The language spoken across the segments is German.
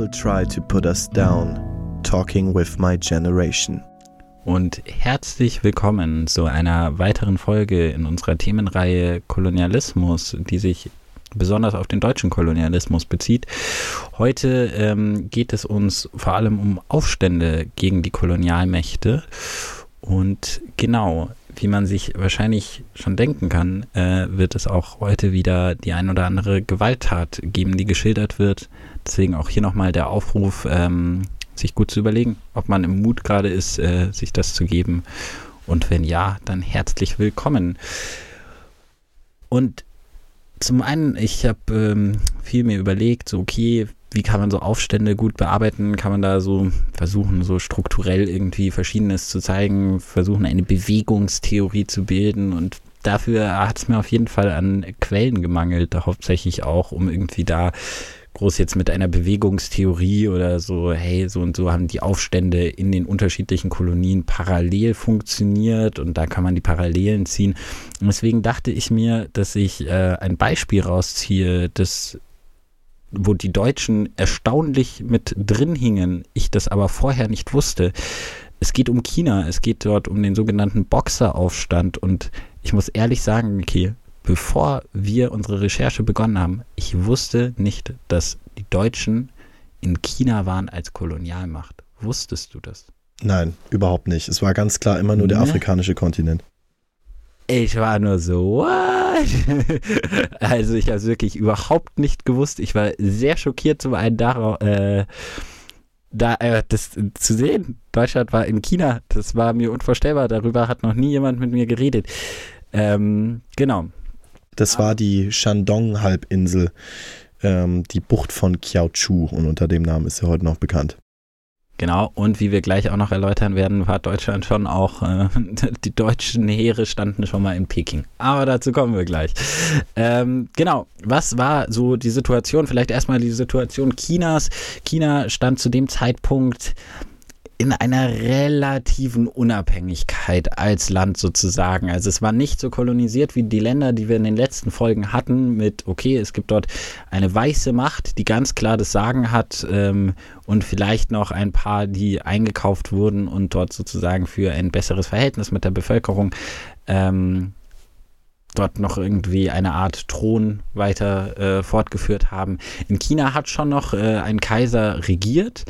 People try to put us down. Talking with my generation. Und herzlich willkommen zu einer weiteren Folge in unserer Themenreihe Kolonialismus, die sich besonders auf den deutschen Kolonialismus bezieht. Heute ähm, geht es uns vor allem um Aufstände gegen die Kolonialmächte. Und genau, wie man sich wahrscheinlich schon denken kann, äh, wird es auch heute wieder die ein oder andere Gewalttat geben, die geschildert wird. Deswegen auch hier nochmal der Aufruf, ähm, sich gut zu überlegen, ob man im Mut gerade ist, äh, sich das zu geben. Und wenn ja, dann herzlich willkommen. Und zum einen, ich habe ähm, viel mir überlegt, so okay, wie kann man so Aufstände gut bearbeiten? Kann man da so versuchen, so strukturell irgendwie Verschiedenes zu zeigen, versuchen, eine Bewegungstheorie zu bilden und dafür hat es mir auf jeden Fall an Quellen gemangelt, hauptsächlich auch, um irgendwie da groß jetzt mit einer Bewegungstheorie oder so, hey, so und so haben die Aufstände in den unterschiedlichen Kolonien parallel funktioniert und da kann man die Parallelen ziehen. Und deswegen dachte ich mir, dass ich äh, ein Beispiel rausziehe, das wo die Deutschen erstaunlich mit drin hingen, ich das aber vorher nicht wusste. Es geht um China, es geht dort um den sogenannten Boxeraufstand und ich muss ehrlich sagen, okay, bevor wir unsere Recherche begonnen haben, ich wusste nicht, dass die Deutschen in China waren als Kolonialmacht. Wusstest du das? Nein, überhaupt nicht. Es war ganz klar immer nur der ne? afrikanische Kontinent. Ich war nur so, what? also ich habe es wirklich überhaupt nicht gewusst. Ich war sehr schockiert zum einen darauf, äh, da, äh, das zu sehen. Deutschland war in China. Das war mir unvorstellbar. Darüber hat noch nie jemand mit mir geredet. Ähm, genau. Das war die Shandong-Halbinsel, ähm, die Bucht von Kiaochu und unter dem Namen ist sie heute noch bekannt. Genau, und wie wir gleich auch noch erläutern werden, war Deutschland schon auch, äh, die deutschen Heere standen schon mal in Peking. Aber dazu kommen wir gleich. Ähm, genau, was war so die Situation? Vielleicht erstmal die Situation Chinas. China stand zu dem Zeitpunkt in einer relativen Unabhängigkeit als Land sozusagen. Also es war nicht so kolonisiert wie die Länder, die wir in den letzten Folgen hatten, mit, okay, es gibt dort eine weiße Macht, die ganz klar das Sagen hat ähm, und vielleicht noch ein paar, die eingekauft wurden und dort sozusagen für ein besseres Verhältnis mit der Bevölkerung ähm, dort noch irgendwie eine Art Thron weiter äh, fortgeführt haben. In China hat schon noch äh, ein Kaiser regiert,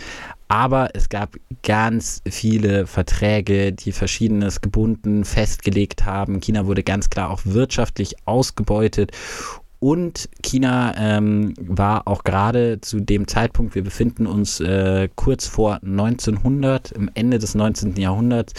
aber es gab ganz viele Verträge, die Verschiedenes gebunden, festgelegt haben. China wurde ganz klar auch wirtschaftlich ausgebeutet und China ähm, war auch gerade zu dem Zeitpunkt, wir befinden uns äh, kurz vor 1900, im Ende des 19. Jahrhunderts.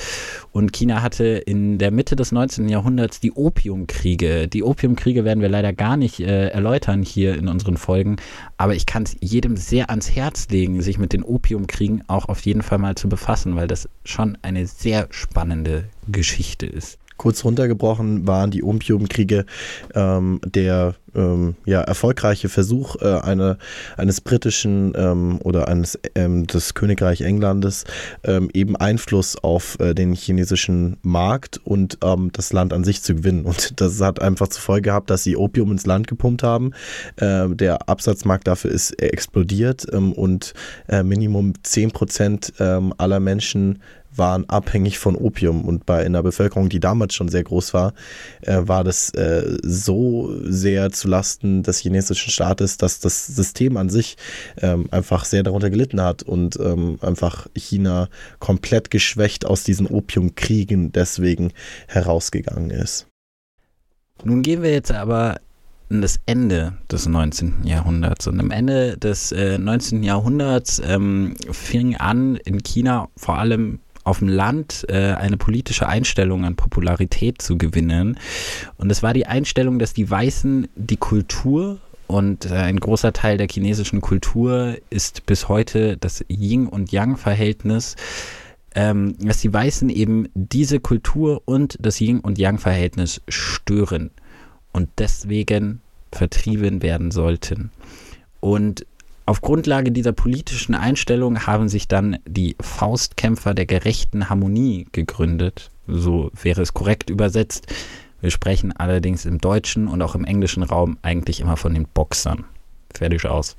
Und China hatte in der Mitte des 19. Jahrhunderts die Opiumkriege. Die Opiumkriege werden wir leider gar nicht äh, erläutern hier in unseren Folgen. Aber ich kann es jedem sehr ans Herz legen, sich mit den Opiumkriegen auch auf jeden Fall mal zu befassen, weil das schon eine sehr spannende Geschichte ist. Kurz runtergebrochen waren die Opiumkriege ähm, der ähm, ja, erfolgreiche Versuch äh, eine, eines britischen ähm, oder eines ähm, des Königreich Englandes ähm, eben Einfluss auf äh, den chinesischen Markt und ähm, das Land an sich zu gewinnen. Und das hat einfach zur Folge gehabt, dass sie Opium ins Land gepumpt haben. Äh, der Absatzmarkt dafür ist explodiert und äh, Minimum 10 Prozent aller Menschen waren abhängig von Opium und bei einer Bevölkerung, die damals schon sehr groß war, äh, war das äh, so sehr zu Lasten des chinesischen Staates, dass das System an sich ähm, einfach sehr darunter gelitten hat und ähm, einfach China komplett geschwächt aus diesen Opiumkriegen deswegen herausgegangen ist. Nun gehen wir jetzt aber in das Ende des 19. Jahrhunderts. Und am Ende des äh, 19. Jahrhunderts ähm, fing an in China vor allem auf dem Land äh, eine politische Einstellung an Popularität zu gewinnen. Und es war die Einstellung, dass die Weißen die Kultur und äh, ein großer Teil der chinesischen Kultur ist bis heute das Yin- und Yang-Verhältnis, ähm, dass die Weißen eben diese Kultur und das Yin- und Yang-Verhältnis stören und deswegen vertrieben werden sollten. Und auf Grundlage dieser politischen Einstellung haben sich dann die Faustkämpfer der gerechten Harmonie gegründet. So wäre es korrekt übersetzt. Wir sprechen allerdings im deutschen und auch im englischen Raum eigentlich immer von den Boxern. Fertig aus.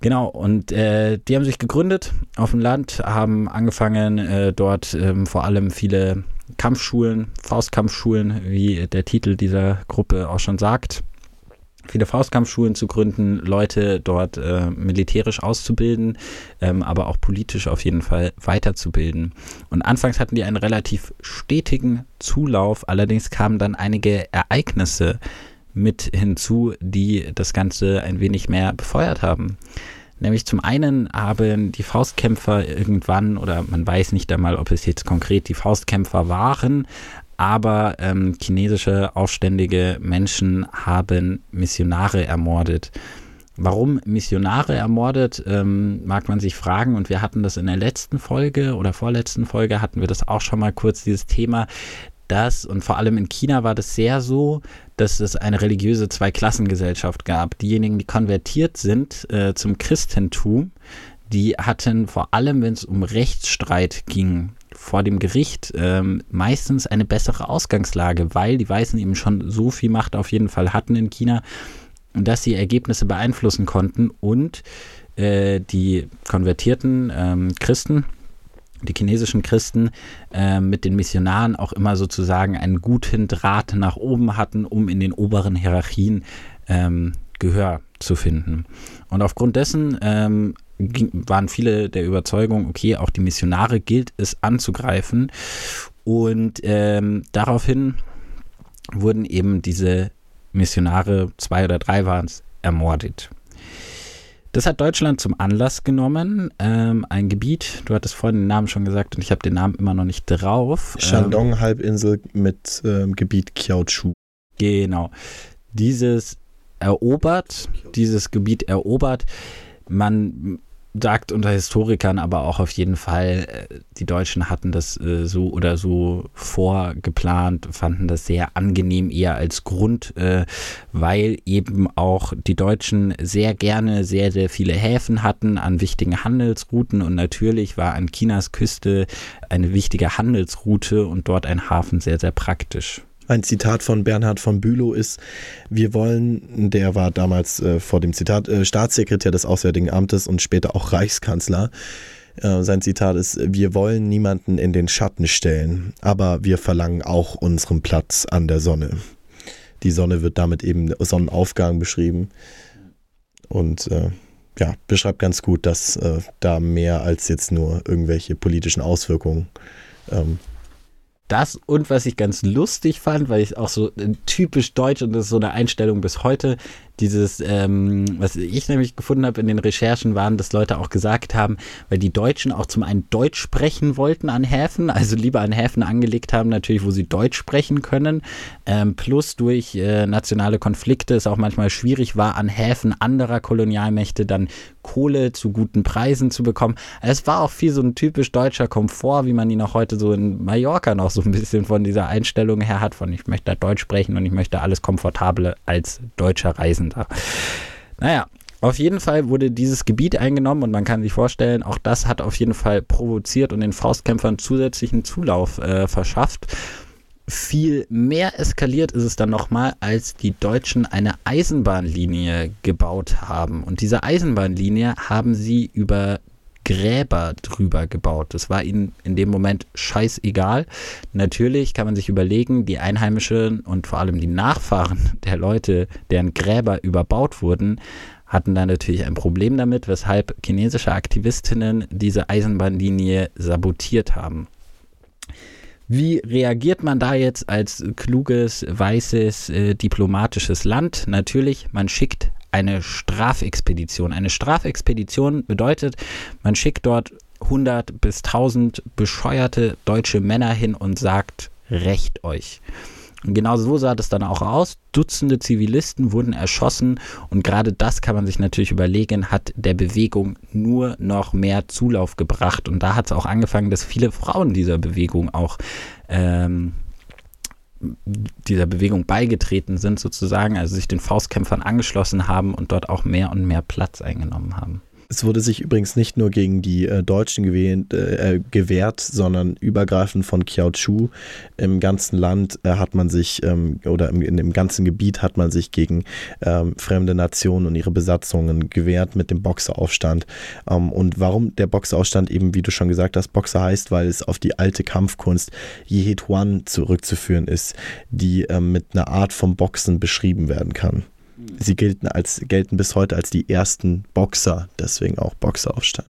Genau, und äh, die haben sich gegründet auf dem Land, haben angefangen, äh, dort ähm, vor allem viele Kampfschulen, Faustkampfschulen, wie der Titel dieser Gruppe auch schon sagt, viele Faustkampfschulen zu gründen, Leute dort äh, militärisch auszubilden, ähm, aber auch politisch auf jeden Fall weiterzubilden. Und anfangs hatten die einen relativ stetigen Zulauf, allerdings kamen dann einige Ereignisse mit hinzu, die das Ganze ein wenig mehr befeuert haben. Nämlich zum einen haben die Faustkämpfer irgendwann, oder man weiß nicht einmal, ob es jetzt konkret die Faustkämpfer waren, aber ähm, chinesische aufständige Menschen haben Missionare ermordet. Warum Missionare ermordet, ähm, mag man sich fragen. Und wir hatten das in der letzten Folge oder vorletzten Folge, hatten wir das auch schon mal kurz, dieses Thema, dass, und vor allem in China war das sehr so, dass es eine religiöse Zweiklassengesellschaft gab. Diejenigen, die konvertiert sind äh, zum Christentum, die hatten vor allem, wenn es um Rechtsstreit ging, vor dem Gericht ähm, meistens eine bessere Ausgangslage, weil die Weißen eben schon so viel Macht auf jeden Fall hatten in China, dass sie Ergebnisse beeinflussen konnten und äh, die konvertierten ähm, Christen, die chinesischen Christen äh, mit den Missionaren auch immer sozusagen einen guten Draht nach oben hatten, um in den oberen Hierarchien ähm, Gehör zu finden. Und aufgrund dessen ähm, waren viele der Überzeugung, okay, auch die Missionare gilt es anzugreifen. Und ähm, daraufhin wurden eben diese Missionare, zwei oder drei waren es, ermordet. Das hat Deutschland zum Anlass genommen. Ähm, ein Gebiet, du hattest vorhin den Namen schon gesagt und ich habe den Namen immer noch nicht drauf. Shandong-Halbinsel mit ähm, Gebiet Kiaochu. Genau. Dieses erobert, dieses Gebiet erobert. Man sagt unter Historikern aber auch auf jeden Fall, äh, die Deutschen hatten das äh, so oder so vorgeplant, fanden das sehr angenehm eher als Grund, äh, weil eben auch die Deutschen sehr gerne sehr, sehr viele Häfen hatten an wichtigen Handelsrouten und natürlich war an Chinas Küste eine wichtige Handelsroute und dort ein Hafen sehr, sehr praktisch. Ein Zitat von Bernhard von Bülow ist, wir wollen, der war damals äh, vor dem Zitat äh, Staatssekretär des Auswärtigen Amtes und später auch Reichskanzler. Äh, sein Zitat ist, wir wollen niemanden in den Schatten stellen, aber wir verlangen auch unseren Platz an der Sonne. Die Sonne wird damit eben Sonnenaufgang beschrieben. Und äh, ja, beschreibt ganz gut, dass äh, da mehr als jetzt nur irgendwelche politischen Auswirkungen ähm, das und was ich ganz lustig fand, weil ich auch so äh, typisch deutsch und das ist so eine Einstellung bis heute, dieses, ähm, was ich nämlich gefunden habe in den Recherchen, waren, dass Leute auch gesagt haben, weil die Deutschen auch zum einen Deutsch sprechen wollten an Häfen, also lieber an Häfen angelegt haben, natürlich, wo sie Deutsch sprechen können, ähm, plus durch äh, nationale Konflikte es auch manchmal schwierig war, an Häfen anderer Kolonialmächte dann Kohle zu guten Preisen zu bekommen. Es war auch viel so ein typisch deutscher Komfort, wie man ihn auch heute so in Mallorca noch so ein bisschen von dieser Einstellung her hat, von ich möchte Deutsch sprechen und ich möchte alles Komfortable als Deutscher reisen da. Naja, auf jeden Fall wurde dieses Gebiet eingenommen und man kann sich vorstellen, auch das hat auf jeden Fall provoziert und den Faustkämpfern zusätzlichen Zulauf äh, verschafft. Viel mehr eskaliert ist es dann nochmal, als die Deutschen eine Eisenbahnlinie gebaut haben. Und diese Eisenbahnlinie haben sie über Gräber drüber gebaut. Das war ihnen in dem Moment scheißegal. Natürlich kann man sich überlegen, die Einheimischen und vor allem die Nachfahren der Leute, deren Gräber überbaut wurden, hatten da natürlich ein Problem damit, weshalb chinesische Aktivistinnen diese Eisenbahnlinie sabotiert haben. Wie reagiert man da jetzt als kluges, weißes, äh, diplomatisches Land? Natürlich, man schickt eine Strafexpedition. Eine Strafexpedition bedeutet, man schickt dort 100 bis 1000 bescheuerte deutsche Männer hin und sagt, rächt euch. Und genau so sah das dann auch aus. Dutzende Zivilisten wurden erschossen und gerade das kann man sich natürlich überlegen, hat der Bewegung nur noch mehr Zulauf gebracht. Und da hat es auch angefangen, dass viele Frauen dieser Bewegung auch ähm, dieser Bewegung beigetreten sind, sozusagen, also sich den Faustkämpfern angeschlossen haben und dort auch mehr und mehr Platz eingenommen haben. Es wurde sich übrigens nicht nur gegen die äh, Deutschen gewähnt, äh, gewehrt, sondern übergreifend von Kiaochu. Im ganzen Land äh, hat man sich, ähm, oder im, in dem ganzen Gebiet hat man sich gegen ähm, fremde Nationen und ihre Besatzungen gewehrt mit dem Boxeraufstand. Ähm, und warum der Boxeraufstand eben, wie du schon gesagt hast, Boxer heißt, weil es auf die alte Kampfkunst Yihetuan zurückzuführen ist, die ähm, mit einer Art vom Boxen beschrieben werden kann. Sie gelten, als, gelten bis heute als die ersten Boxer, deswegen auch Boxeraufstand.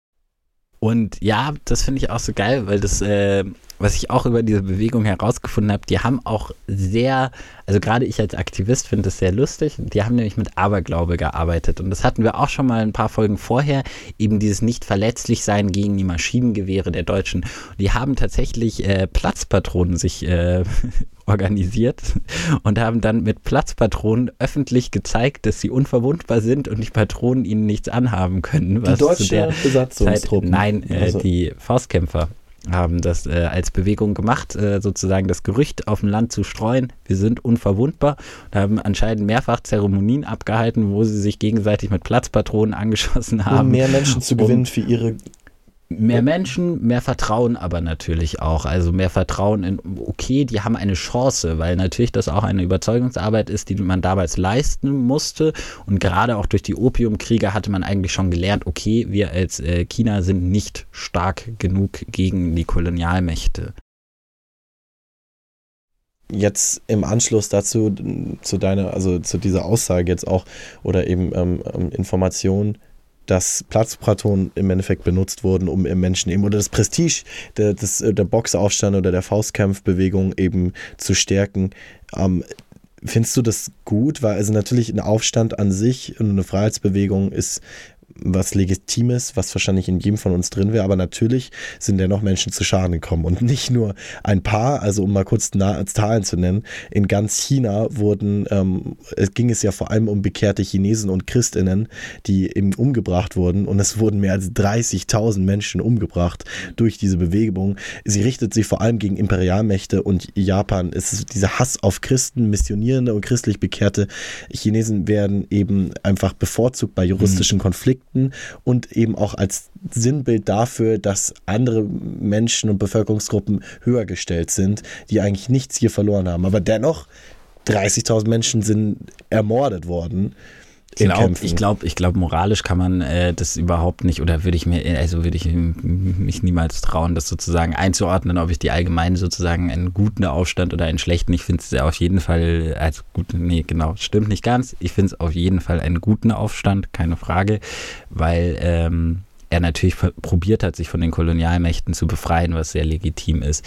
Und ja, das finde ich auch so geil, weil das, äh, was ich auch über diese Bewegung herausgefunden habe, die haben auch sehr, also gerade ich als Aktivist finde das sehr lustig, die haben nämlich mit Aberglaube gearbeitet. Und das hatten wir auch schon mal ein paar Folgen vorher, eben dieses Nicht-Verletzlich-Sein gegen die Maschinengewehre der Deutschen. Die haben tatsächlich äh, Platzpatronen sich äh, organisiert und haben dann mit Platzpatronen öffentlich gezeigt, dass sie unverwundbar sind und die Patronen ihnen nichts anhaben können. die deutsche Besatzungstruppen? nein, äh, also. die Faustkämpfer haben das äh, als Bewegung gemacht, äh, sozusagen das Gerücht auf dem Land zu streuen, wir sind unverwundbar und haben anscheinend mehrfach Zeremonien abgehalten, wo sie sich gegenseitig mit Platzpatronen angeschossen haben. Um mehr Menschen zu gewinnen um, für ihre Mehr Menschen, mehr Vertrauen aber natürlich auch. Also mehr Vertrauen in, okay, die haben eine Chance, weil natürlich das auch eine Überzeugungsarbeit ist, die man damals leisten musste. Und gerade auch durch die Opiumkriege hatte man eigentlich schon gelernt, okay, wir als äh, China sind nicht stark genug gegen die Kolonialmächte. Jetzt im Anschluss dazu, zu deiner, also zu dieser Aussage jetzt auch, oder eben ähm, ähm Informationen, dass Platzpatronen im Endeffekt benutzt wurden, um im Menschen eben oder das Prestige der, des, der Boxaufstand oder der Faustkampfbewegung eben zu stärken. Ähm, findest du das gut? Weil also natürlich ein Aufstand an sich und eine Freiheitsbewegung ist was Legitimes, was wahrscheinlich in jedem von uns drin wäre, aber natürlich sind ja noch Menschen zu Schaden gekommen und nicht nur ein paar, also um mal kurz Zahlen zu nennen, in ganz China wurden, ähm, es ging es ja vor allem um bekehrte Chinesen und Christinnen, die eben umgebracht wurden und es wurden mehr als 30.000 Menschen umgebracht durch diese Bewegung. Sie richtet sich vor allem gegen Imperialmächte und Japan. Es ist dieser Hass auf Christen, Missionierende und christlich bekehrte Chinesen werden eben einfach bevorzugt bei juristischen mhm. Konflikten Konflikten und eben auch als Sinnbild dafür, dass andere Menschen und Bevölkerungsgruppen höher gestellt sind, die eigentlich nichts hier verloren haben. Aber dennoch, 30.000 Menschen sind ermordet worden. Glaub, ich glaube, ich glaube, moralisch kann man äh, das überhaupt nicht oder würde ich mir, also würde ich mich niemals trauen, das sozusagen einzuordnen, ob ich die allgemein sozusagen einen guten Aufstand oder einen schlechten. Ich finde es auf jeden Fall, also gut, nee, genau, stimmt nicht ganz. Ich finde es auf jeden Fall einen guten Aufstand, keine Frage, weil ähm, er natürlich probiert hat, sich von den Kolonialmächten zu befreien, was sehr legitim ist.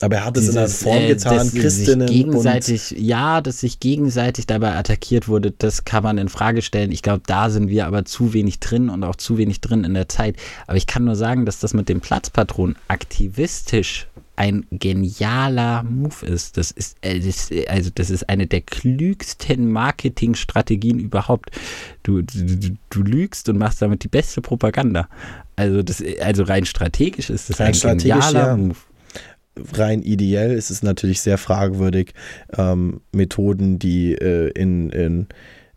Aber er hat es in einer Form äh, getan, Christinnen gegenseitig, ja, dass sich gegenseitig dabei attackiert wurde, das kann man in Frage stellen. Ich glaube, da sind wir aber zu wenig drin und auch zu wenig drin in der Zeit. Aber ich kann nur sagen, dass das mit dem Platzpatron aktivistisch ein genialer Move ist. Das ist, äh, das, also das ist eine der klügsten Marketingstrategien überhaupt. Du, du, du lügst und machst damit die beste Propaganda. Also das, also rein strategisch ist das rein ein genialer ja. Move rein ideell ist es natürlich sehr fragwürdig, ähm, Methoden, die äh, in, in,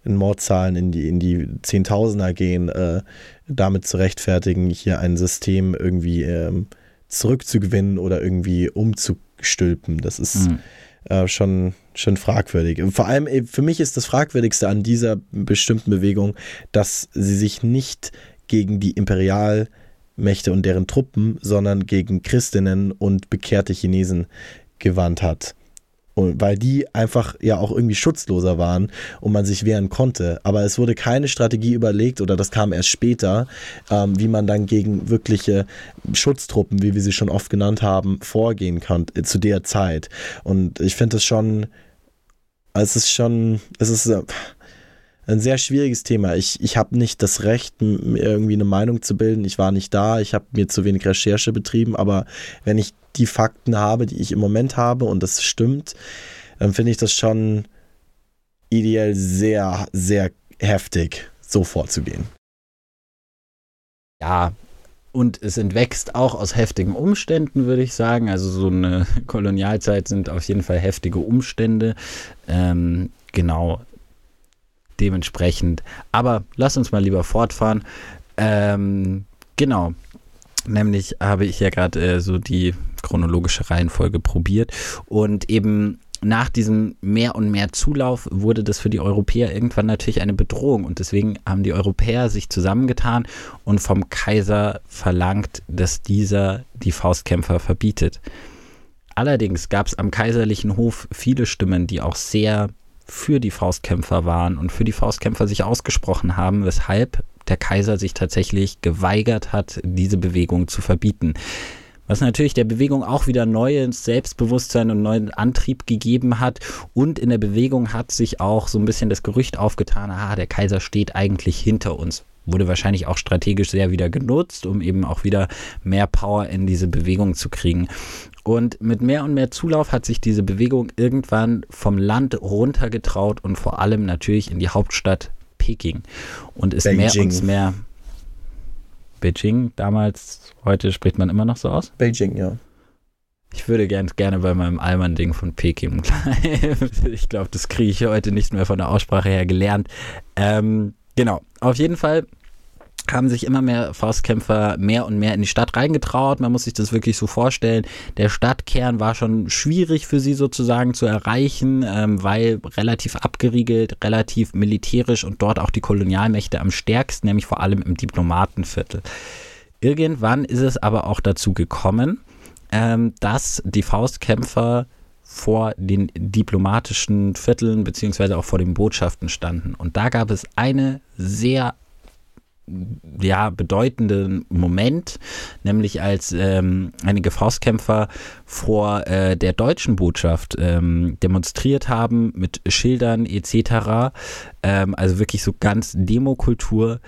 in, Mordzahlen in die, in die Zehntausender gehen, äh, damit zu rechtfertigen, hier ein System irgendwie ähm, zurückzugewinnen oder irgendwie umzustülpen. Das ist mhm. äh, schon, schon fragwürdig. Vor allem äh, für mich ist das Fragwürdigste an dieser bestimmten Bewegung, dass sie sich nicht gegen die Imperial- Mächte und deren Truppen, sondern gegen Christinnen und bekehrte Chinesen gewandt hat. Und weil die einfach ja auch irgendwie schutzloser waren und man sich wehren konnte. Aber es wurde keine Strategie überlegt, oder das kam erst später, ähm, wie man dann gegen wirkliche Schutztruppen, wie wir sie schon oft genannt haben, vorgehen kann äh, zu der Zeit. Und ich finde es schon, es ist schon, es ist. Äh, ein sehr schwieriges Thema. Ich, ich habe nicht das Recht, irgendwie eine Meinung zu bilden. Ich war nicht da, ich habe mir zu wenig Recherche betrieben, aber wenn ich die Fakten habe, die ich im Moment habe und das stimmt, dann finde ich das schon ideell sehr, sehr heftig, so vorzugehen. Ja, und es entwächst auch aus heftigen Umständen, würde ich sagen. Also so eine Kolonialzeit sind auf jeden Fall heftige Umstände. Ähm, genau, dementsprechend. Aber lass uns mal lieber fortfahren. Ähm, genau. Nämlich habe ich ja gerade äh, so die chronologische Reihenfolge probiert und eben nach diesem mehr und mehr Zulauf wurde das für die Europäer irgendwann natürlich eine Bedrohung und deswegen haben die Europäer sich zusammengetan und vom Kaiser verlangt, dass dieser die Faustkämpfer verbietet. Allerdings gab es am kaiserlichen Hof viele Stimmen, die auch sehr für die Faustkämpfer waren und für die Faustkämpfer sich ausgesprochen haben, weshalb der Kaiser sich tatsächlich geweigert hat, diese Bewegung zu verbieten. Was natürlich der Bewegung auch wieder neues Selbstbewusstsein und neuen Antrieb gegeben hat. Und in der Bewegung hat sich auch so ein bisschen das Gerücht aufgetan, ah, der Kaiser steht eigentlich hinter uns. Wurde wahrscheinlich auch strategisch sehr wieder genutzt, um eben auch wieder mehr Power in diese Bewegung zu kriegen. Und mit mehr und mehr Zulauf hat sich diese Bewegung irgendwann vom Land runtergetraut und vor allem natürlich in die Hauptstadt Peking und ist Beijing. mehr und mehr Beijing damals, heute spricht man immer noch so aus? Beijing, ja. Ich würde gern, gerne bei meinem Alman-Ding von Peking bleiben. ich glaube, das kriege ich heute nicht mehr von der Aussprache her gelernt. Ähm, genau, auf jeden Fall haben sich immer mehr Faustkämpfer mehr und mehr in die Stadt reingetraut. Man muss sich das wirklich so vorstellen. Der Stadtkern war schon schwierig für sie sozusagen zu erreichen, ähm, weil relativ abgeriegelt, relativ militärisch und dort auch die Kolonialmächte am stärksten, nämlich vor allem im Diplomatenviertel. Irgendwann ist es aber auch dazu gekommen, ähm, dass die Faustkämpfer vor den diplomatischen Vierteln beziehungsweise auch vor den Botschaften standen. Und da gab es eine sehr ja, bedeutenden Moment, nämlich als ähm, einige Faustkämpfer vor äh, der deutschen Botschaft ähm, demonstriert haben mit Schildern etc., ähm, also wirklich so ganz Demokultur,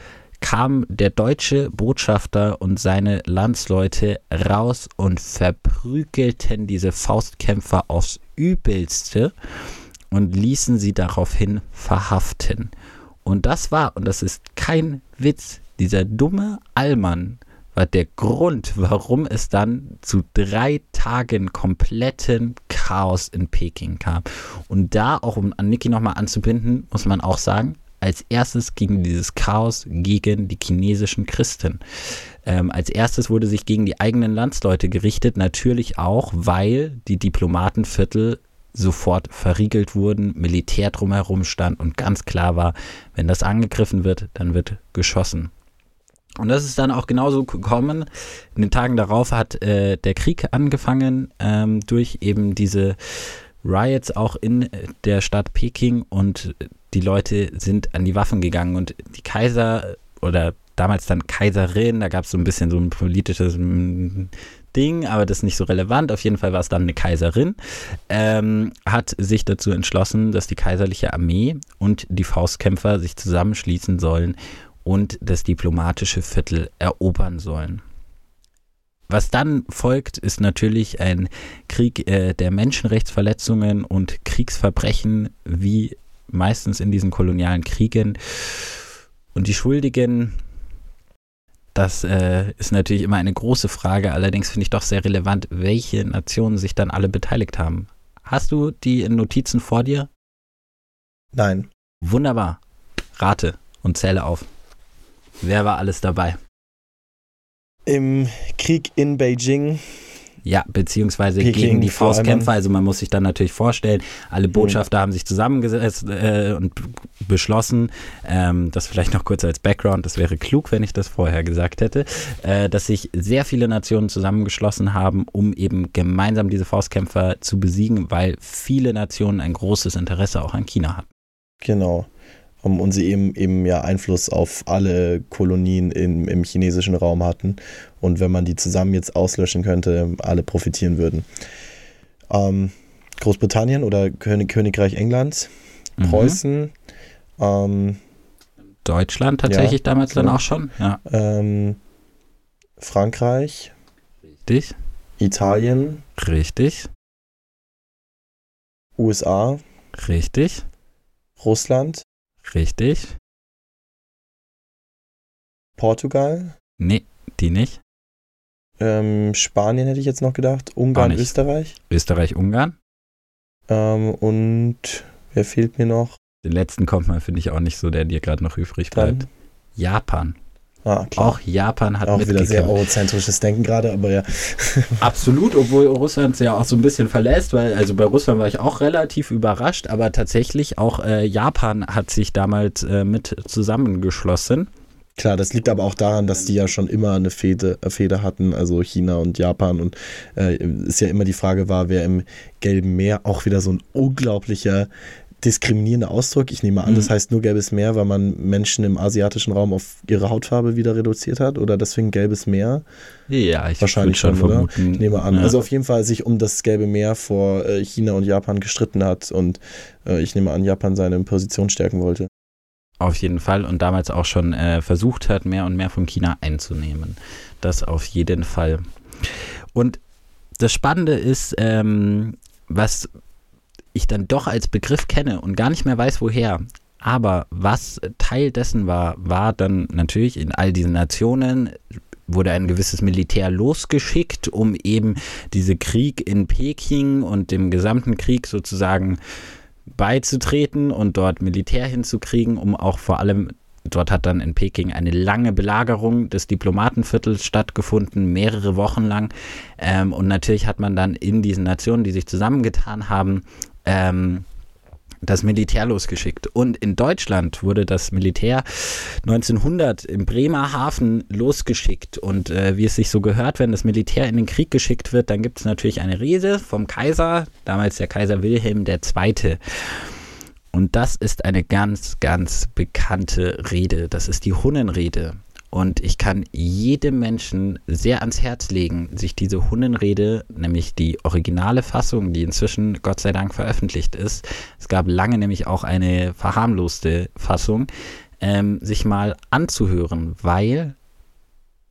kam der deutsche Botschafter und seine Landsleute raus und verprügelten diese Faustkämpfer aufs Übelste und ließen sie daraufhin verhaften. Und das war, und das ist kein Witz, dieser dumme Allmann war der Grund, warum es dann zu drei Tagen kompletten Chaos in Peking kam. Und da, auch um an Niki nochmal anzubinden, muss man auch sagen, als erstes ging dieses Chaos gegen die chinesischen Christen. Ähm, als erstes wurde sich gegen die eigenen Landsleute gerichtet, natürlich auch, weil die Diplomatenviertel sofort verriegelt wurden, Militär drumherum stand und ganz klar war, wenn das angegriffen wird, dann wird geschossen. Und das ist dann auch genauso gekommen. In den Tagen darauf hat äh, der Krieg angefangen ähm, durch eben diese Riots auch in der Stadt Peking und die Leute sind an die Waffen gegangen und die Kaiser oder damals dann Kaiserin, da gab es so ein bisschen so ein politisches Ding, aber das ist nicht so relevant. Auf jeden Fall war es dann eine Kaiserin, ähm, hat sich dazu entschlossen, dass die kaiserliche Armee und die Faustkämpfer sich zusammenschließen sollen und das diplomatische Viertel erobern sollen. Was dann folgt, ist natürlich ein Krieg äh, der Menschenrechtsverletzungen und Kriegsverbrechen, wie meistens in diesen kolonialen Kriegen. Und die Schuldigen das äh, ist natürlich immer eine große Frage, allerdings finde ich doch sehr relevant, welche Nationen sich dann alle beteiligt haben. Hast du die Notizen vor dir? Nein. Wunderbar. Rate und zähle auf. Wer war alles dabei? Im Krieg in Beijing ja, beziehungsweise Peking gegen die Faustkämpfer. Also man muss sich dann natürlich vorstellen, alle mhm. Botschafter mhm. haben sich zusammengesetzt äh, und beschlossen, ähm, das vielleicht noch kurz als Background, das wäre klug, wenn ich das vorher gesagt hätte, äh, dass sich sehr viele Nationen zusammengeschlossen haben, um eben gemeinsam diese Faustkämpfer zu besiegen, weil viele Nationen ein großes Interesse auch an China hatten. Genau um, und sie eben, eben ja Einfluss auf alle Kolonien im, im chinesischen Raum hatten. Und wenn man die zusammen jetzt auslöschen könnte, alle profitieren würden. Ähm, Großbritannien oder König, Königreich Englands, mhm. Preußen, ähm, Deutschland tatsächlich ja, damals dann auch schon, ja. Ähm, Frankreich. Richtig. Italien. Richtig. USA. Richtig. Russland. Richtig. Portugal? Nee, die nicht. Ähm, Spanien hätte ich jetzt noch gedacht. Ungarn, Österreich. Österreich, Ungarn. Ähm, und wer fehlt mir noch? Den letzten kommt man, finde ich, auch nicht so, der dir gerade noch übrig bleibt. Dann? Japan. Ah, auch Japan hat auch wieder sehr eurozentrisches Denken gerade, aber ja. Absolut, obwohl Russland ja auch so ein bisschen verlässt, weil also bei Russland war ich auch relativ überrascht, aber tatsächlich auch äh, Japan hat sich damals äh, mit zusammengeschlossen. Klar, das liegt aber auch daran, dass die ja schon immer eine Fehde, äh, Fehde hatten, also China und Japan. Und äh, ist ja immer die Frage war, wer im Gelben Meer auch wieder so ein unglaublicher diskriminierender Ausdruck. Ich nehme an, mhm. das heißt nur gelbes Meer, weil man Menschen im asiatischen Raum auf ihre Hautfarbe wieder reduziert hat oder deswegen gelbes Meer? Ja, ich wahrscheinlich schon, oder? Ich nehme an. Ja. Also auf jeden Fall sich um das gelbe Meer vor äh, China und Japan gestritten hat und äh, ich nehme an, Japan seine Position stärken wollte. Auf jeden Fall und damals auch schon äh, versucht hat, mehr und mehr von China einzunehmen. Das auf jeden Fall. Und das Spannende ist, ähm, was ich dann doch als Begriff kenne und gar nicht mehr weiß, woher. Aber was Teil dessen war, war dann natürlich in all diesen Nationen wurde ein gewisses Militär losgeschickt, um eben diese Krieg in Peking und dem gesamten Krieg sozusagen beizutreten und dort Militär hinzukriegen, um auch vor allem Dort hat dann in Peking eine lange Belagerung des Diplomatenviertels stattgefunden, mehrere Wochen lang. Ähm, und natürlich hat man dann in diesen Nationen, die sich zusammengetan haben, ähm, das Militär losgeschickt. Und in Deutschland wurde das Militär 1900 im Bremerhaven losgeschickt. Und äh, wie es sich so gehört, wenn das Militär in den Krieg geschickt wird, dann gibt es natürlich eine Rede vom Kaiser, damals der Kaiser Wilhelm II. Und das ist eine ganz, ganz bekannte Rede. Das ist die Hunnenrede. Und ich kann jedem Menschen sehr ans Herz legen, sich diese Hunnenrede, nämlich die originale Fassung, die inzwischen Gott sei Dank veröffentlicht ist, es gab lange nämlich auch eine verharmloste Fassung, ähm, sich mal anzuhören, weil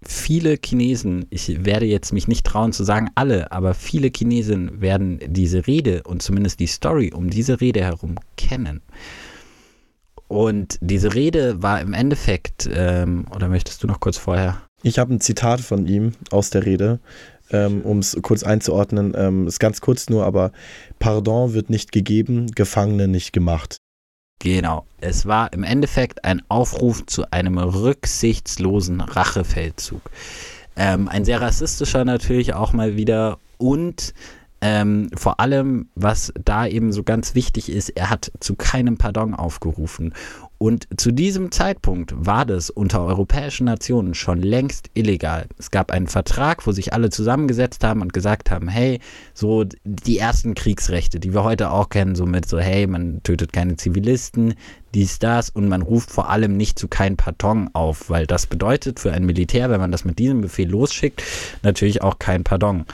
viele Chinesen, ich werde jetzt mich nicht trauen zu sagen alle, aber viele Chinesen werden diese Rede und zumindest die Story um diese Rede herum kennen. Und diese Rede war im Endeffekt, ähm, oder möchtest du noch kurz vorher? Ich habe ein Zitat von ihm aus der Rede, ähm, um es kurz einzuordnen. Ähm, ist ganz kurz nur, aber Pardon wird nicht gegeben, Gefangene nicht gemacht. Genau. Es war im Endeffekt ein Aufruf zu einem rücksichtslosen Rachefeldzug. Ähm, ein sehr rassistischer natürlich auch mal wieder und ähm, vor allem, was da eben so ganz wichtig ist, er hat zu keinem Pardon aufgerufen. Und zu diesem Zeitpunkt war das unter europäischen Nationen schon längst illegal. Es gab einen Vertrag, wo sich alle zusammengesetzt haben und gesagt haben, hey, so die ersten Kriegsrechte, die wir heute auch kennen, so mit so, hey, man tötet keine Zivilisten, dies, das und man ruft vor allem nicht zu kein Pardon auf, weil das bedeutet für ein Militär, wenn man das mit diesem Befehl losschickt, natürlich auch kein Pardon.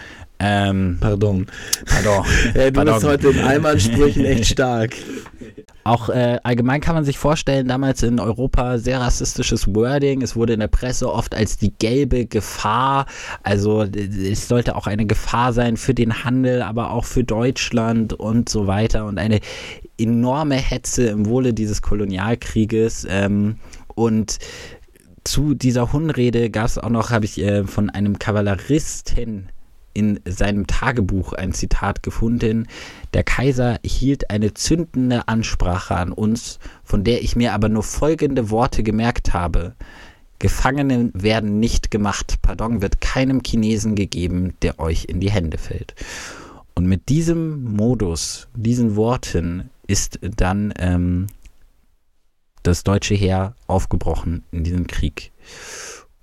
Ähm, Pardon. Pardon. ja, du Pardon. bist heute in Allmannsprüchen echt stark. Auch äh, allgemein kann man sich vorstellen, damals in Europa sehr rassistisches Wording. Es wurde in der Presse oft als die gelbe Gefahr. Also es sollte auch eine Gefahr sein für den Handel, aber auch für Deutschland und so weiter. Und eine enorme Hetze im Wohle dieses Kolonialkrieges. Ähm, und zu dieser Hunrede gab es auch noch, habe ich äh, von einem Kavalleristen in seinem Tagebuch ein Zitat gefunden. Der Kaiser hielt eine zündende Ansprache an uns, von der ich mir aber nur folgende Worte gemerkt habe. Gefangene werden nicht gemacht. Pardon wird keinem Chinesen gegeben, der euch in die Hände fällt. Und mit diesem Modus, diesen Worten, ist dann ähm, das deutsche Heer aufgebrochen in diesem Krieg.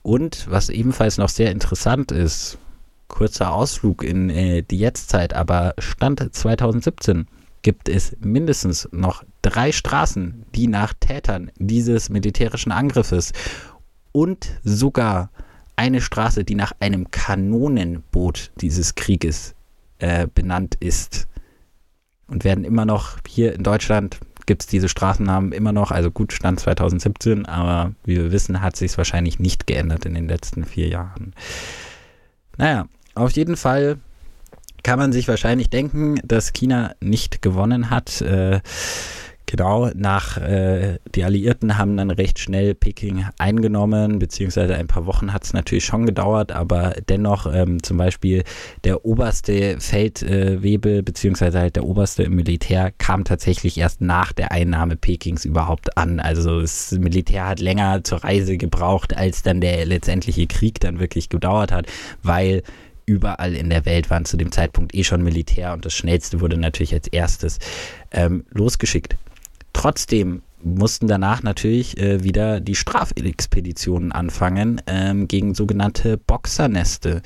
Und was ebenfalls noch sehr interessant ist, kurzer Ausflug in äh, die Jetztzeit, aber Stand 2017 gibt es mindestens noch drei Straßen, die nach Tätern dieses militärischen Angriffes und sogar eine Straße, die nach einem Kanonenboot dieses Krieges äh, benannt ist. Und werden immer noch hier in Deutschland gibt es diese Straßennamen immer noch, also gut Stand 2017, aber wie wir wissen, hat sich es wahrscheinlich nicht geändert in den letzten vier Jahren. Naja, auf jeden Fall kann man sich wahrscheinlich denken, dass China nicht gewonnen hat. Äh, Genau, nach äh, die Alliierten haben dann recht schnell Peking eingenommen, beziehungsweise ein paar Wochen hat es natürlich schon gedauert, aber dennoch ähm, zum Beispiel der oberste Feldwebel, äh, beziehungsweise halt der oberste im Militär kam tatsächlich erst nach der Einnahme Pekings überhaupt an. Also das Militär hat länger zur Reise gebraucht, als dann der letztendliche Krieg dann wirklich gedauert hat, weil überall in der Welt waren zu dem Zeitpunkt eh schon Militär und das Schnellste wurde natürlich als erstes ähm, losgeschickt. Trotzdem mussten danach natürlich äh, wieder die Strafexpeditionen anfangen ähm, gegen sogenannte Boxerneste.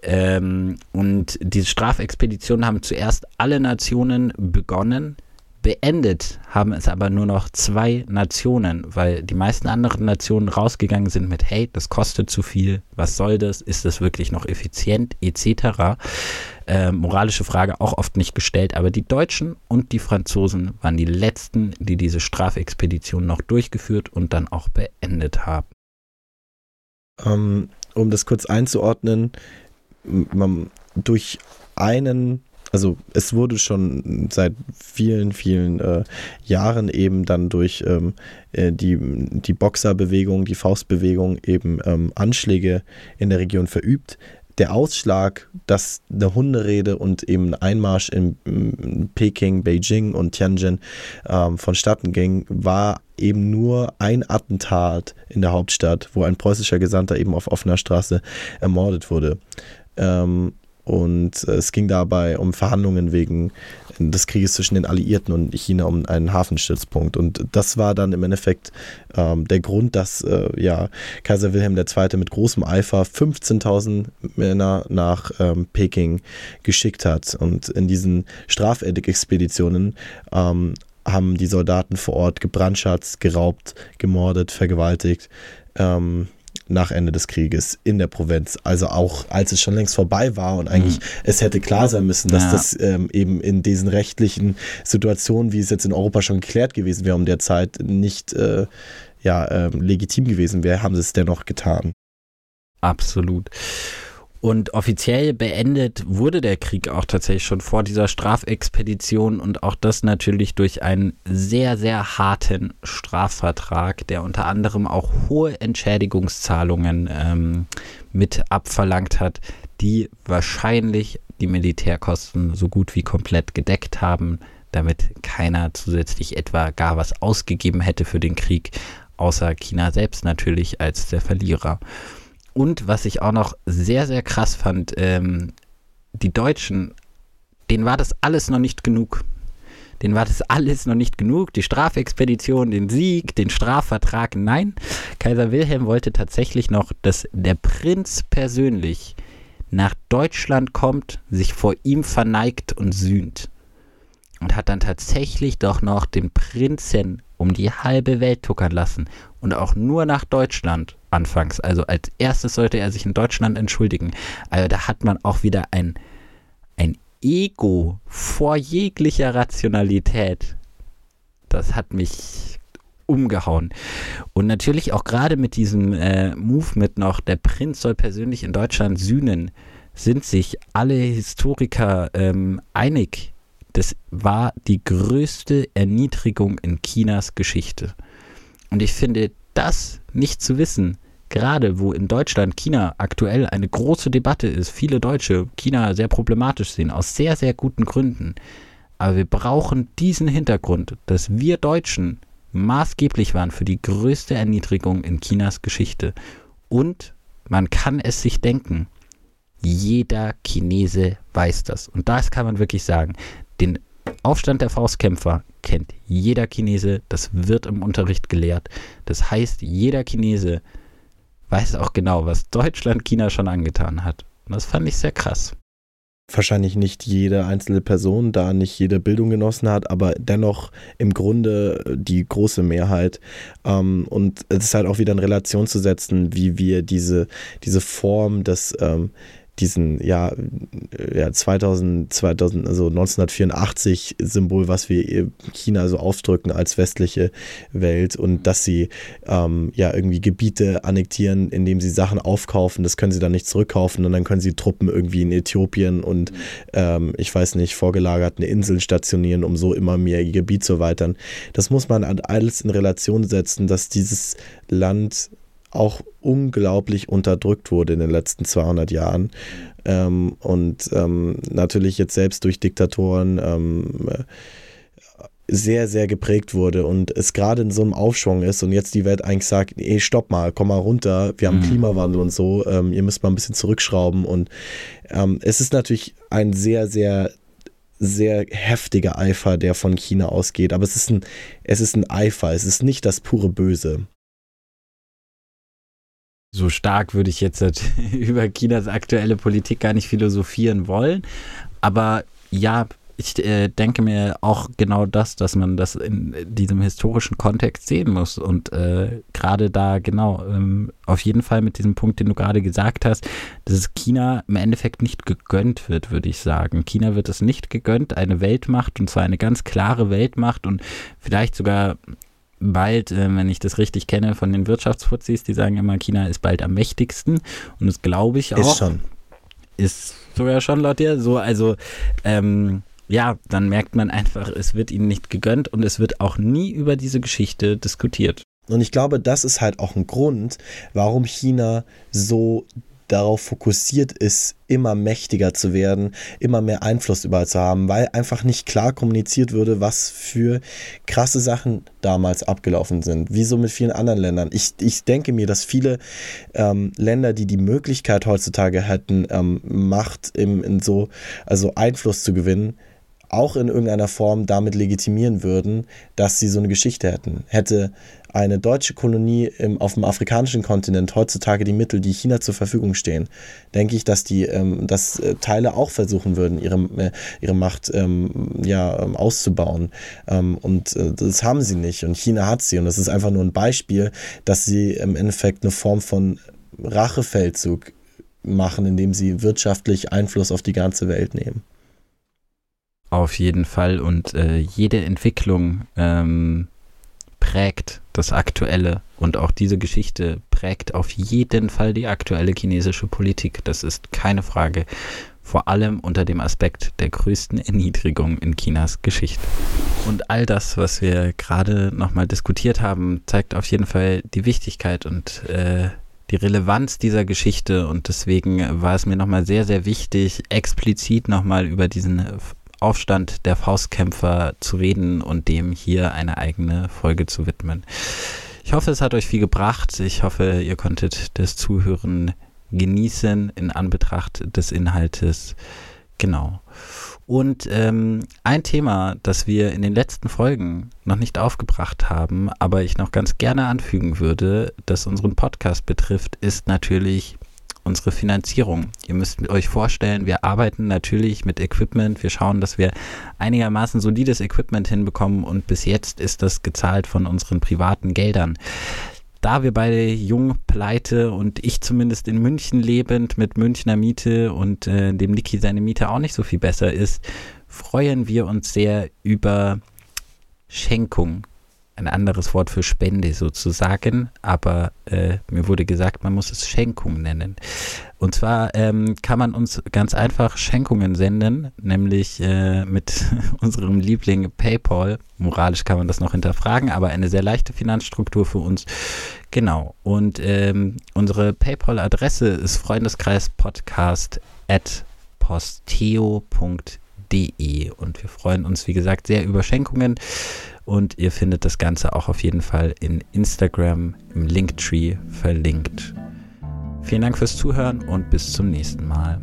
Ähm, und diese Strafexpeditionen haben zuerst alle Nationen begonnen, Beendet haben es aber nur noch zwei Nationen, weil die meisten anderen Nationen rausgegangen sind mit, hey, das kostet zu viel, was soll das, ist das wirklich noch effizient, etc. Äh, moralische Frage auch oft nicht gestellt, aber die Deutschen und die Franzosen waren die letzten, die diese Strafexpedition noch durchgeführt und dann auch beendet haben. Ähm, um das kurz einzuordnen, man, durch einen also es wurde schon seit vielen, vielen äh, Jahren eben dann durch ähm, äh, die, die Boxerbewegung, die Faustbewegung eben ähm, Anschläge in der Region verübt. Der Ausschlag, dass eine Hunderede und eben ein Einmarsch in, in Peking, Beijing und Tianjin ähm, vonstatten ging, war eben nur ein Attentat in der Hauptstadt, wo ein preußischer Gesandter eben auf offener Straße ermordet wurde. Ähm, und äh, es ging dabei um Verhandlungen wegen des Krieges zwischen den Alliierten und China um einen Hafenstützpunkt. Und das war dann im Endeffekt ähm, der Grund, dass äh, ja, Kaiser Wilhelm II. mit großem Eifer 15.000 Männer nach ähm, Peking geschickt hat. Und in diesen Strafexpeditionen ähm, haben die Soldaten vor Ort gebrandschatzt, geraubt, gemordet, vergewaltigt. Ähm, nach Ende des Krieges in der Provinz. Also auch als es schon längst vorbei war und eigentlich mhm. es hätte klar sein müssen, dass ja. das ähm, eben in diesen rechtlichen Situationen, wie es jetzt in Europa schon geklärt gewesen wäre um der Zeit, nicht äh, ja, äh, legitim gewesen wäre, haben sie es dennoch getan. Absolut. Und offiziell beendet wurde der Krieg auch tatsächlich schon vor dieser Strafexpedition und auch das natürlich durch einen sehr, sehr harten Strafvertrag, der unter anderem auch hohe Entschädigungszahlungen ähm, mit abverlangt hat, die wahrscheinlich die Militärkosten so gut wie komplett gedeckt haben, damit keiner zusätzlich etwa gar was ausgegeben hätte für den Krieg, außer China selbst natürlich als der Verlierer. Und was ich auch noch sehr, sehr krass fand, ähm, die Deutschen, denen war das alles noch nicht genug. Denen war das alles noch nicht genug. Die Strafexpedition, den Sieg, den Strafvertrag. Nein, Kaiser Wilhelm wollte tatsächlich noch, dass der Prinz persönlich nach Deutschland kommt, sich vor ihm verneigt und sühnt. Und hat dann tatsächlich doch noch den Prinzen um die halbe Welt tuckern lassen und auch nur nach Deutschland anfangs. Also als erstes sollte er sich in Deutschland entschuldigen. Also da hat man auch wieder ein, ein Ego vor jeglicher Rationalität. Das hat mich umgehauen. Und natürlich auch gerade mit diesem äh, Move mit noch, der Prinz soll persönlich in Deutschland sühnen, sind sich alle Historiker ähm, einig. Das war die größte Erniedrigung in Chinas Geschichte. Und ich finde, das nicht zu wissen, gerade wo in Deutschland China aktuell eine große Debatte ist, viele Deutsche China sehr problematisch sehen, aus sehr, sehr guten Gründen. Aber wir brauchen diesen Hintergrund, dass wir Deutschen maßgeblich waren für die größte Erniedrigung in Chinas Geschichte. Und man kann es sich denken, jeder Chinese weiß das. Und das kann man wirklich sagen. Den Aufstand der Faustkämpfer kennt jeder Chinese, das wird im Unterricht gelehrt. Das heißt, jeder Chinese weiß auch genau, was Deutschland China schon angetan hat. Und das fand ich sehr krass. Wahrscheinlich nicht jede einzelne Person, da nicht jede Bildung genossen hat, aber dennoch im Grunde die große Mehrheit. Ähm, und es ist halt auch wieder in Relation zu setzen, wie wir diese, diese Form des ähm, diesen, ja, ja 2000, 2000, also 1984 Symbol, was wir China so aufdrücken als westliche Welt und dass sie ähm, ja irgendwie Gebiete annektieren, indem sie Sachen aufkaufen, das können sie dann nicht zurückkaufen und dann können sie Truppen irgendwie in Äthiopien und ähm, ich weiß nicht, vorgelagerten Inseln stationieren, um so immer mehr ihr Gebiet zu erweitern. Das muss man alles in Relation setzen, dass dieses Land auch unglaublich unterdrückt wurde in den letzten 200 Jahren. Ähm, und ähm, natürlich jetzt selbst durch Diktatoren ähm, sehr, sehr geprägt wurde und es gerade in so einem Aufschwung ist und jetzt die Welt eigentlich sagt, ey, stopp mal, komm mal runter, wir haben mhm. Klimawandel und so, ähm, ihr müsst mal ein bisschen zurückschrauben und ähm, es ist natürlich ein sehr, sehr sehr heftiger Eifer, der von China ausgeht, aber es ist ein, es ist ein Eifer, es ist nicht das pure Böse so stark würde ich jetzt über Chinas aktuelle Politik gar nicht philosophieren wollen. Aber ja, ich äh, denke mir auch genau das, dass man das in diesem historischen Kontext sehen muss. Und äh, gerade da, genau, ähm, auf jeden Fall mit diesem Punkt, den du gerade gesagt hast, dass es China im Endeffekt nicht gegönnt wird, würde ich sagen. China wird es nicht gegönnt, eine Weltmacht, und zwar eine ganz klare Weltmacht und vielleicht sogar bald, äh, wenn ich das richtig kenne, von den Wirtschaftsfuzis, die sagen immer, China ist bald am mächtigsten. Und das glaube ich auch. Ist schon. Ist sogar schon laut dir so. Also, ähm, ja, dann merkt man einfach, es wird ihnen nicht gegönnt und es wird auch nie über diese Geschichte diskutiert. Und ich glaube, das ist halt auch ein Grund, warum China so darauf fokussiert ist, immer mächtiger zu werden, immer mehr Einfluss überall zu haben, weil einfach nicht klar kommuniziert würde, was für krasse Sachen damals abgelaufen sind, wie so mit vielen anderen Ländern. Ich, ich denke mir, dass viele ähm, Länder, die die Möglichkeit heutzutage hätten, ähm, Macht im, in so, also Einfluss zu gewinnen, auch in irgendeiner Form damit legitimieren würden, dass sie so eine Geschichte hätten. Hätte eine deutsche Kolonie im, auf dem afrikanischen Kontinent heutzutage die Mittel, die China zur Verfügung stehen, denke ich, dass die ähm, dass äh, Teile auch versuchen würden, ihre, äh, ihre Macht ähm, ja, ähm, auszubauen. Ähm, und äh, das haben sie nicht. Und China hat sie. Und das ist einfach nur ein Beispiel, dass sie im Endeffekt eine Form von Rachefeldzug machen, indem sie wirtschaftlich Einfluss auf die ganze Welt nehmen. Auf jeden Fall und äh, jede Entwicklung ähm, prägt das Aktuelle und auch diese Geschichte prägt auf jeden Fall die aktuelle chinesische Politik. Das ist keine Frage. Vor allem unter dem Aspekt der größten Erniedrigung in Chinas Geschichte. Und all das, was wir gerade nochmal diskutiert haben, zeigt auf jeden Fall die Wichtigkeit und äh, die Relevanz dieser Geschichte. Und deswegen war es mir nochmal sehr, sehr wichtig, explizit nochmal über diesen Aufstand der Faustkämpfer zu reden und dem hier eine eigene Folge zu widmen. Ich hoffe, es hat euch viel gebracht. Ich hoffe, ihr konntet das Zuhören genießen in Anbetracht des Inhaltes. Genau. Und ähm, ein Thema, das wir in den letzten Folgen noch nicht aufgebracht haben, aber ich noch ganz gerne anfügen würde, das unseren Podcast betrifft, ist natürlich unsere Finanzierung. Ihr müsst euch vorstellen, wir arbeiten natürlich mit Equipment. Wir schauen, dass wir einigermaßen solides Equipment hinbekommen und bis jetzt ist das gezahlt von unseren privaten Geldern. Da wir beide jung, pleite und ich zumindest in München lebend mit Münchner Miete und äh, dem Niki seine Miete auch nicht so viel besser ist, freuen wir uns sehr über Schenkung ein anderes Wort für Spende sozusagen, aber äh, mir wurde gesagt, man muss es Schenkung nennen. Und zwar ähm, kann man uns ganz einfach Schenkungen senden, nämlich äh, mit unserem Liebling PayPal. Moralisch kann man das noch hinterfragen, aber eine sehr leichte Finanzstruktur für uns. Genau. Und ähm, unsere PayPal-Adresse ist freundeskreispodcast at posteo.de und wir freuen uns, wie gesagt, sehr über Schenkungen. Und ihr findet das Ganze auch auf jeden Fall in Instagram im Linktree verlinkt. Vielen Dank fürs Zuhören und bis zum nächsten Mal.